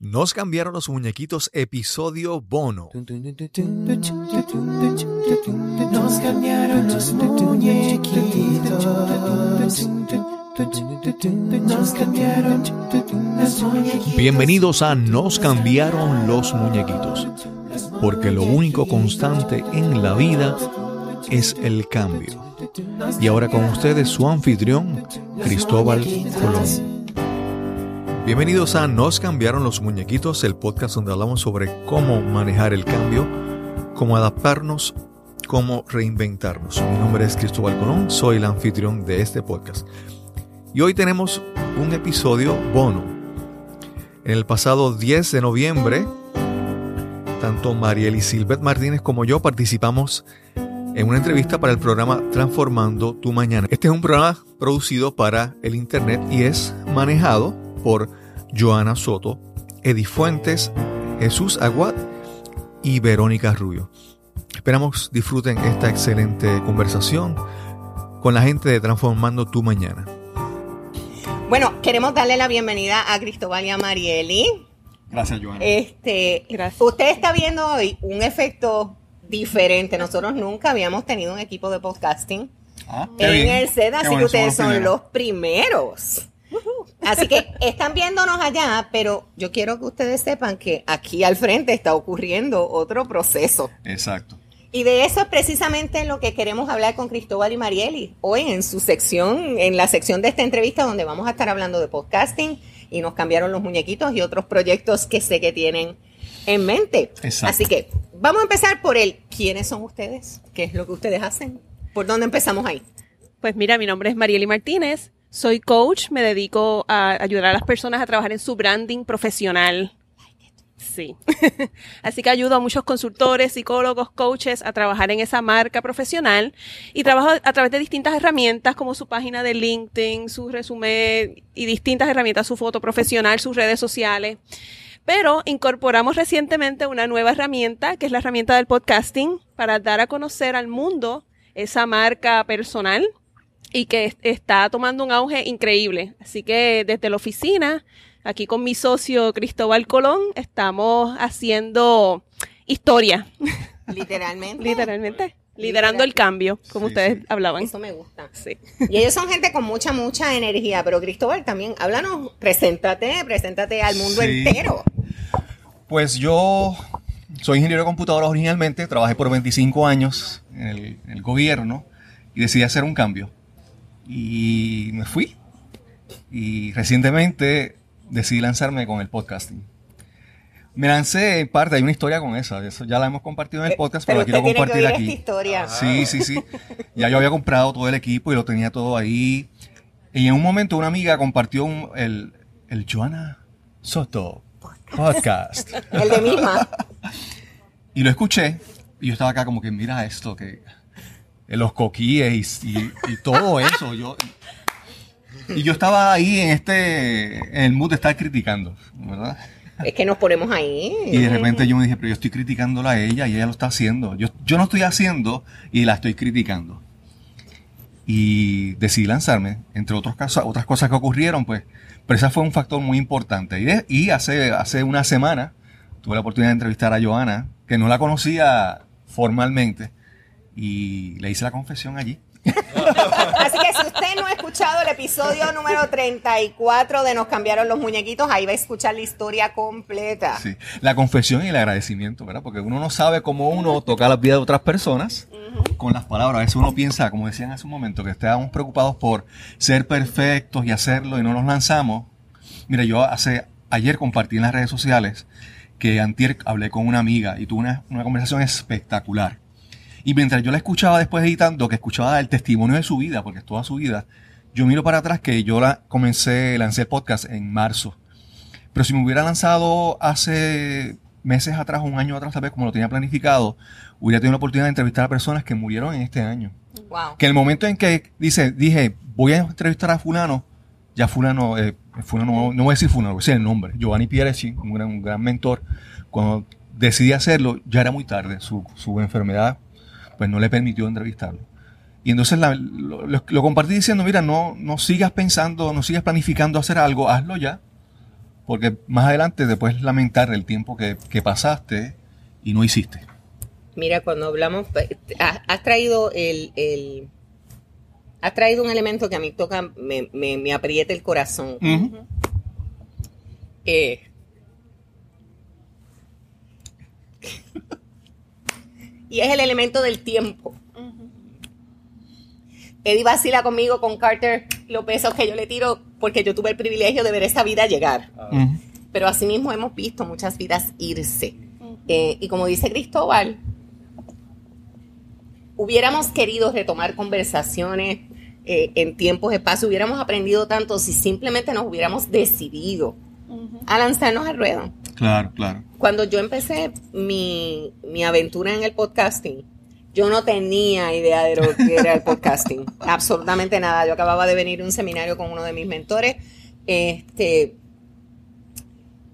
Nos cambiaron los muñequitos episodio bono. Nos cambiaron los muñequitos. Nos cambiaron los muñequitos. Bienvenidos a Nos cambiaron los muñequitos. Porque lo único constante en la vida es el cambio. Y ahora con ustedes su anfitrión, Cristóbal Colón. Bienvenidos a Nos cambiaron los muñequitos, el podcast donde hablamos sobre cómo manejar el cambio, cómo adaptarnos, cómo reinventarnos. Mi nombre es Cristóbal Colón, soy el anfitrión de este podcast. Y hoy tenemos un episodio bono. En el pasado 10 de noviembre, tanto Mariel y Silvet Martínez como yo participamos en una entrevista para el programa Transformando tu Mañana. Este es un programa producido para el Internet y es manejado por Joana Soto, Edi Fuentes, Jesús Aguad y Verónica Rubio. Esperamos disfruten esta excelente conversación con la gente de Transformando tu Mañana. Bueno, queremos darle la bienvenida a Cristóbal y a Marieli. Gracias, Joana. Este, Usted está viendo hoy un efecto diferente. Nosotros nunca habíamos tenido un equipo de podcasting Ah, en el SED, así que ustedes son los primeros. Así que están viéndonos allá, pero yo quiero que ustedes sepan que aquí al frente está ocurriendo otro proceso. Exacto. Y de eso es precisamente lo que queremos hablar con Cristóbal y Marieli hoy en su sección, en la sección de esta entrevista donde vamos a estar hablando de podcasting y nos cambiaron los muñequitos y otros proyectos que sé que tienen en mente. Exacto. Así que vamos a empezar por el ¿quiénes son ustedes? ¿Qué es lo que ustedes hacen? ¿Por dónde empezamos ahí? Pues mira, mi nombre es Marieli Martínez, soy coach, me dedico a ayudar a las personas a trabajar en su branding profesional. Sí. Así que ayudo a muchos consultores, psicólogos, coaches a trabajar en esa marca profesional y trabajo a través de distintas herramientas como su página de LinkedIn, su resumen y distintas herramientas, su foto profesional, sus redes sociales. Pero incorporamos recientemente una nueva herramienta, que es la herramienta del podcasting, para dar a conocer al mundo esa marca personal y que es- está tomando un auge increíble. Así que desde la oficina, aquí con mi socio Cristóbal Colón, estamos haciendo historia, Literalmente. literalmente, liderando el cambio, como Sí, ustedes sí. hablaban. Eso me gusta. Sí. Y ellos son gente con mucha, mucha energía. Pero Cristóbal también, háblanos, preséntate, preséntate al mundo Sí. entero. Pues yo soy ingeniero de computadoras originalmente, trabajé por 25 años en el, en el gobierno y decidí hacer un cambio. Y me fui. Y recientemente decidí lanzarme con el podcasting. Me lancé en parte, hay una historia con eso, eso ya la hemos compartido en el podcast, pero, la usted quiero que compartir oír aquí. esta historia. Sí, sí, sí. Ya yo había comprado todo el equipo y lo tenía todo ahí. Y en un momento una amiga compartió un- el, el Joana Soto podcast. El de misma. Y lo escuché y yo estaba acá como que mira esto, que los coquíes y, y- y todo eso. Yo, y yo estaba ahí en este, en el mood de estar criticando, ¿verdad? Es que nos ponemos ahí. Y de repente yo me dije, pero yo estoy criticándola a ella y ella lo está haciendo. Yo, yo no estoy haciendo y la estoy criticando. Y decidí lanzarme, entre otros casos, otras cosas que ocurrieron, pues, pero ese fue un factor muy importante. Y, de- y hace, hace una semana tuve la oportunidad de entrevistar a Joana, que no la conocía formalmente, y le hice la confesión allí. Así que si usted no ha escuchado el episodio número 34 de Nos cambiaron los muñequitos, ahí va a escuchar la historia completa. Sí, la confesión y el agradecimiento, ¿verdad? Porque uno no sabe cómo uno toca la vida de otras personas con las palabras. A veces uno piensa, como decían hace un momento, que estábamos preocupados por ser perfectos y hacerlo y no nos lanzamos. Mira, yo hace ayer compartí en las redes sociales que antier hablé con una amiga y tuve una, una conversación espectacular. Y mientras yo la escuchaba después editando, que escuchaba el testimonio de su vida, porque es toda su vida, yo miro para atrás que yo la comencé, lancé el podcast en marzo. Pero si me hubiera lanzado hace meses atrás, un año atrás, tal vez como lo tenía planificado, hubiera tenido la oportunidad de entrevistar a personas que murieron en este año. Wow. Que en el momento en que dice, dije, voy a entrevistar a fulano, ya fulano, eh, fulano no, no voy a decir fulano, voy a decir el nombre, Giovanni Piereci, un gran, un gran mentor, cuando decidí hacerlo, ya era muy tarde, su, su enfermedad pues no le permitió entrevistarlo. Y entonces la- lo, lo- lo compartí diciendo, mira, no, no sigas pensando, no sigas planificando hacer algo, hazlo ya. porque más adelante te puedes lamentar el tiempo que, que pasaste y no hiciste. Mira, cuando hablamos, pues, has, has traído el, el- has traído un elemento que a mí toca, me, me, me aprieta el corazón. Eh, y es el elemento del tiempo. Eddie vacila conmigo con Carter los besos que yo le tiro porque yo tuve el privilegio de ver esa vida llegar. Ujú. Pero asimismo hemos visto muchas vidas irse. Eh, y como dice Cristóbal, hubiéramos querido retomar conversaciones eh, en tiempos, espacio, hubiéramos aprendido tanto si simplemente nos hubiéramos decidido a lanzarnos al ruedo. Claro, claro. Cuando yo empecé mi, mi aventura en el podcasting, yo no tenía idea de lo que era el podcasting. Absolutamente nada. Yo acababa de venir a un seminario con uno de mis mentores. Este,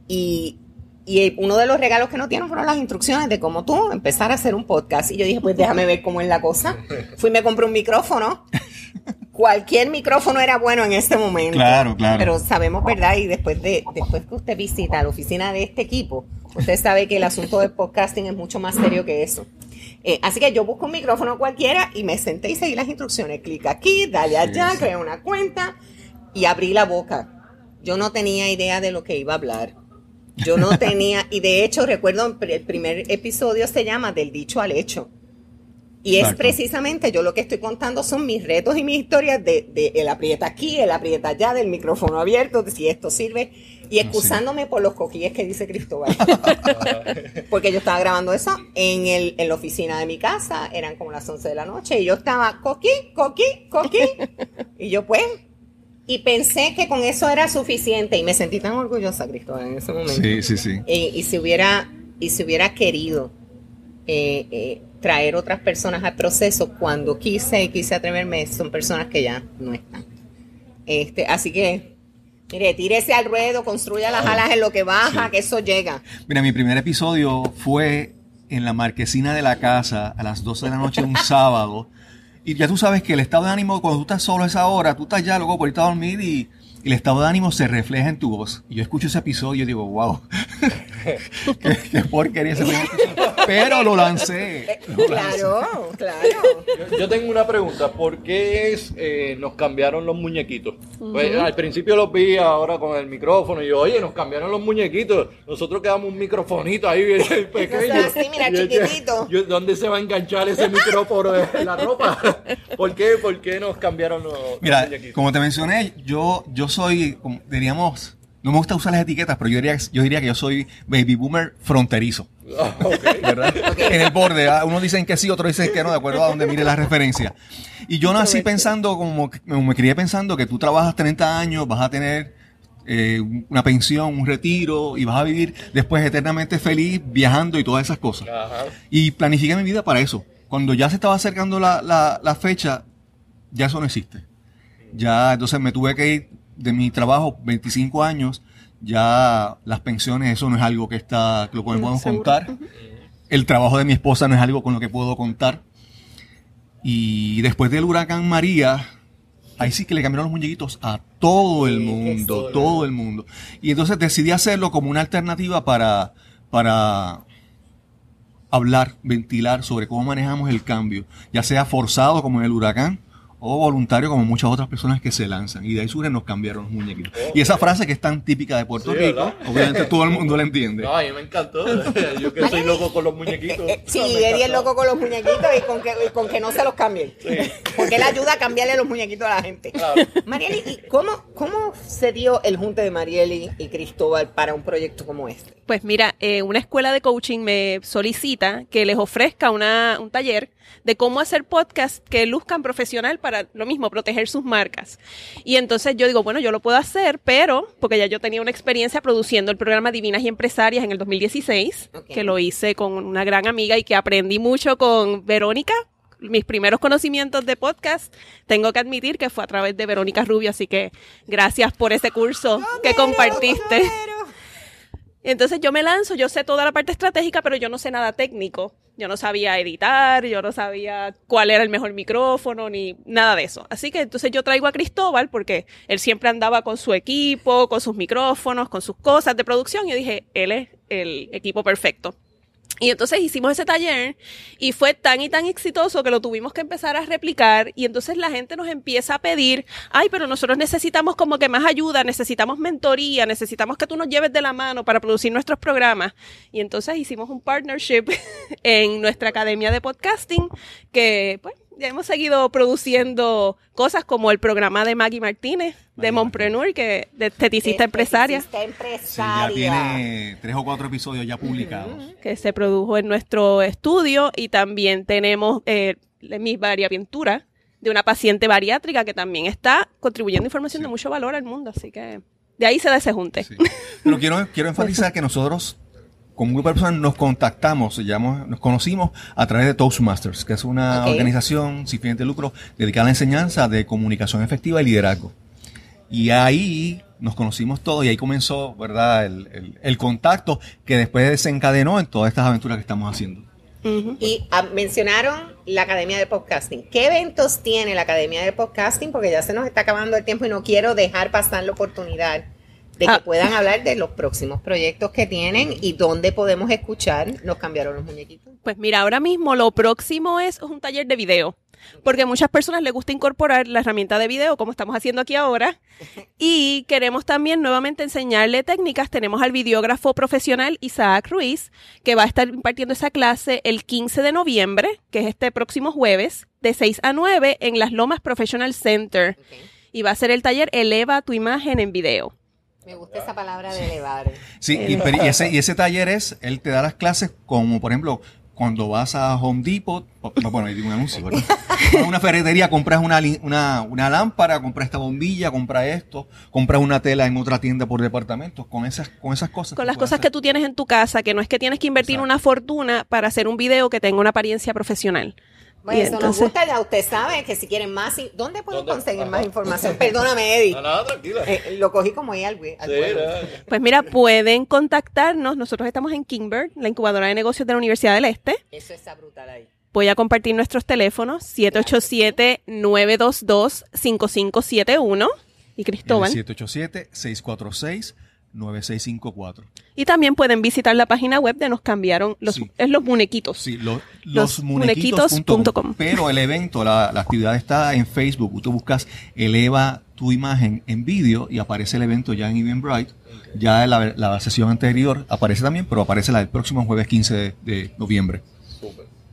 y, y uno de los regalos que nos dieron fueron las instrucciones de cómo tú empezar a hacer un podcast. Y yo dije, pues déjame ver cómo es la cosa. Fui y me compré un micrófono. Cualquier micrófono era bueno en este momento. Claro, claro. Pero sabemos, ¿verdad? Y después de después que usted visita la oficina de este equipo, usted sabe que el asunto del podcasting es mucho más serio que eso. Eh, así que yo busco un micrófono cualquiera y me senté y seguí las instrucciones. Clic aquí, dale allá, Sí, una cuenta y abrí la boca. Yo no tenía idea de lo que iba a hablar. Yo no tenía, y de hecho recuerdo el primer episodio se llama Del dicho al hecho. Y es precisamente yo lo que estoy contando son mis retos y mis historias de, de el aprieta aquí, el aprieta allá, del micrófono abierto, de si esto sirve, y excusándome por los coquilles que dice Cristóbal. Porque yo estaba grabando eso en, el, en la oficina de mi casa, eran como las 11 de la noche, y yo estaba coquí, coquí, coquí, y yo pues, y pensé que con eso era suficiente, y me sentí tan orgullosa, Cristóbal, en ese momento. Sí, sí, sí. Eh, y si hubiera y si hubiera querido eh, eh, traer otras personas al proceso cuando quise y quise atreverme son personas que ya no están este así que mire tírese al ruedo construya las alas en lo que baja Sí. que eso llega Mira, mi primer episodio fue en la marquesina de la casa a las 12 de la noche un sábado. Y ya tú sabes que el estado de ánimo, cuando tú estás solo a esa hora, tú estás ya luego por irte a dormir y, y el estado de ánimo se refleja en tu voz. Y yo escucho ese episodio y digo, wow, qué, qué porquería ese primer episodio. Pero lo lancé. lo lancé. claro claro Yo, yo tengo una pregunta, ¿por qué es, eh, nos cambiaron los muñequitos? Pues, al principio los vi ahora con el micrófono y yo, oye, nos cambiaron los muñequitos, nosotros quedamos un microfonito ahí bien pequeño. Es así, mira, chiquitito. yo, ¿Dónde se va a enganchar ese micrófono en la ropa? ¿Por qué, por qué nos cambiaron los, los Mira, muñequitos? como te mencioné, yo, yo soy, como diríamos, no me gusta usar las etiquetas, pero yo diría, yo diría que yo soy baby boomer fronterizo. ¿verdad? En el borde. ¿ah? Unos dicen que sí, otros dicen que no, de acuerdo a donde mire la referencia. Y yo nací pensando, como, me crié pensando que tú trabajas 30 años, vas a tener eh, una pensión, un retiro, y vas a vivir después eternamente feliz viajando y todas esas cosas. Ajá. Y planifiqué mi vida para eso. Cuando ya se estaba acercando la, la, la fecha, ya eso no existe. Ya, entonces me tuve que ir de mi trabajo, 25 años, ya las pensiones, eso no es algo que está, que lo podemos contar. El trabajo de mi esposa no es algo con lo que puedo contar. Y después del huracán María, ahí sí que le cambiaron los muñequitos a todo el mundo, todo el mundo. Y entonces decidí hacerlo como una alternativa para, para hablar, ventilar sobre cómo manejamos el cambio, ya sea forzado como en el huracán o voluntario como muchas otras personas que se lanzan. Y de ahí surgen nos cambiaron los muñequitos. Y esa frase que es tan típica de Puerto Sí, Rico, ¿verdad? obviamente todo el mundo la entiende. No, a mí me encantó. Yo que soy loco con los muñequitos. Eh, sí Me Eddie es loco con los muñequitos y con que, y con que no se los cambien porque él ayuda a cambiarle los muñequitos a la gente Claro. Marieli, ¿y cómo, cómo se dio el junte de Marieli y Cristóbal para un proyecto como este? Pues mira, eh, una escuela de coaching me solicita que les ofrezca una, un taller de cómo hacer podcast que luzcan profesional para lo mismo, proteger sus marcas. Y entonces yo digo, bueno, yo lo puedo hacer, pero, porque ya yo tenía una experiencia produciendo el programa Divinas y Empresarias en el 2016, Ok. que lo hice con una gran amiga y que aprendí mucho con Verónica. Mis primeros conocimientos de podcast, tengo que admitir que fue a través de Verónica Rubio, así que gracias por ese curso que compartiste. Entonces yo me lanzo, yo sé toda la parte estratégica, pero yo no sé nada técnico. Yo no sabía editar, yo no sabía cuál era el mejor micrófono, ni nada de eso. Así que entonces yo traigo a Cristóbal porque él siempre andaba con su equipo, con sus micrófonos, con sus cosas de producción. Y yo dije, él es el equipo perfecto. Y entonces hicimos ese taller y fue tan y tan exitoso que lo tuvimos que empezar a replicar y entonces la gente nos empieza a pedir, ay, pero nosotros necesitamos como que más ayuda, necesitamos mentoría, necesitamos que tú nos lleves de la mano para producir nuestros programas. Y entonces hicimos un partnership en nuestra academia de podcasting que pues ya hemos seguido produciendo cosas como el programa de Maggie Martínez, de Mompreneur, que de esteticista empresaria. Esteticista Sí, ya empresaria. tiene tres o cuatro episodios ya publicados. que se produjo en nuestro estudio y también tenemos eh, mi variaventura de una paciente bariátrica que también está contribuyendo información de mucho valor al mundo, así que de ahí se da ese junte. Sí. Pero quiero, quiero enfatizar que nosotros, como un grupo de personas, nos contactamos, se llama- nos conocimos a través de Toastmasters, que es una organización sin fines de lucro dedicada a la enseñanza de comunicación efectiva y liderazgo. Y ahí nos conocimos todos y ahí comenzó, ¿verdad?, el, el- el contacto que después desencadenó en todas estas aventuras que estamos haciendo. Y ah, mencionaron la Academia de Podcasting. ¿Qué eventos tiene la Academia de Podcasting? Porque ya se nos está acabando el tiempo y no quiero dejar pasar la oportunidad de que Ah. puedan hablar de los próximos proyectos que tienen y dónde podemos escuchar. Nos cambiaron los muñequitos. Pues mira, ahora mismo lo próximo es un taller de video. Porque a muchas personas les gusta incorporar la herramienta de video, como estamos haciendo aquí ahora. Y queremos también nuevamente enseñarle técnicas. Tenemos al videógrafo profesional Isaac Ruiz, que va a estar impartiendo esa clase el 15 de noviembre, que es este próximo jueves, de 6 a 9 en Las Lomas Professional Center. Y va a ser el taller Eleva tu imagen en video. Me gusta esa palabra de elevar. Sí, y, ese, y ese taller es, él te da las clases como, por ejemplo, cuando vas a Home Depot, bueno, ahí digo un anuncio, ¿verdad? Vas a una ferretería, compras una, una, una lámpara, compras esta bombilla, compras esto, compras una tela en otra tienda por departamentos, con esas, con esas cosas. Con las cosas que tú tienes en tu casa, que no es que tienes que invertir Exacto. una fortuna para hacer un video que tenga una apariencia profesional. Bueno, eso entonces, nos gusta, ya usted sabe que si quieren más, ¿dónde pueden conseguir Ajá. más información? Perdóname, Eddി. No, no, tranquila. Eh, lo cogí como ella al, al sí, no. Pues mira, pueden contactarnos. Nosotros estamos en Kingbird, la incubadora de negocios de la Universidad del Este. Eso está brutal ahí. Voy a compartir nuestros teléfonos, 787-922-5571. Y Cristóbal. 787-646. 9654. Y también pueden visitar la página web de Nos Cambiaron los, es los Munequitos. Sí, los, los, Com. Pero el evento, la, actividad está en Facebook. Tú buscas Eleva tu imagen en vídeo y aparece el evento ya en Eventbrite. Okay. Ya la, la, sesión anterior aparece también, pero aparece la del próximo jueves 15 de, noviembre.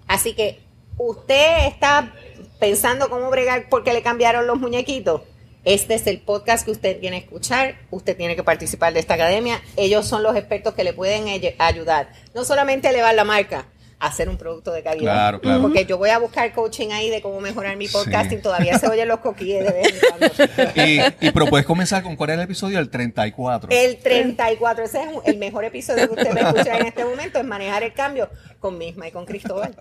Así que usted está pensando cómo bregar porque le cambiaron los muñequitos este es el podcast que usted tiene que escuchar. Usted tiene que participar de esta academia. Ellos son los expertos que le pueden ayudar. No solamente a elevar la marca, a hacer un producto de calidad. Claro, claro. Porque yo voy a buscar coaching ahí de cómo mejorar mi podcasting. Sí. Todavía se oyen los coquilles de vez en cuando. Y, y pero puedes comenzar con cuál es el episodio, el 34. El 34, ese es el mejor episodio que usted va a escuchar en este momento, es manejar el cambio con Misma y con Cristóbal.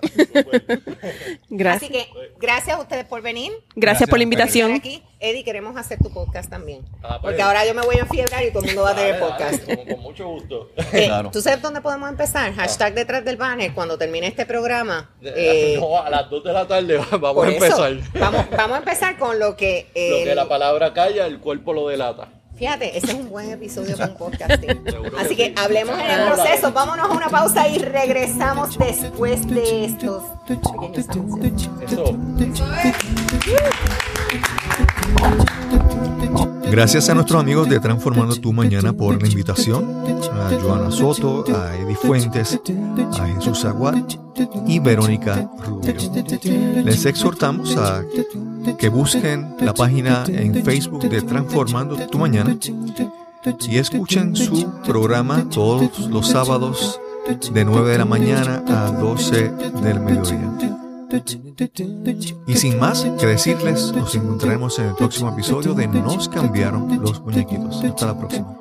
Gracias. Así que gracias a ustedes por venir. Gracias por la invitación. aquí. Eddie, queremos hacer tu podcast también. Ah, pues. Porque ahora yo me voy a enfiebrar y todo el mundo va a tener Dale, podcast. dale, con, con mucho gusto. Eh, Claro. ¿Tú sabes dónde podemos empezar? Hashtag detrás del banner. Cuando termine este programa. eh, no, a las 2 de la tarde vamos a eso, empezar. Vamos, vamos a empezar con lo que. Lo que la palabra calla, el cuerpo lo delata. Fíjate, ese es un buen episodio con podcasting. Así que hablemos en el proceso. Vámonos a una pausa y regresamos después de estos pequeños anuncios. Eso. Gracias a nuestros amigos de Transformando tu Mañana por la invitación, a Joana Soto, a Eddie Fuentes, a Jesús Aguad y Verónica Rubio. Les exhortamos a que busquen la página en Facebook de Transformando tu Mañana y escuchen su programa todos los sábados de 9 de la mañana a 12 del mediodía. Y sin más que decirles, nos encontraremos en el próximo episodio de Nos cambiaron los muñequitos. Hasta la próxima.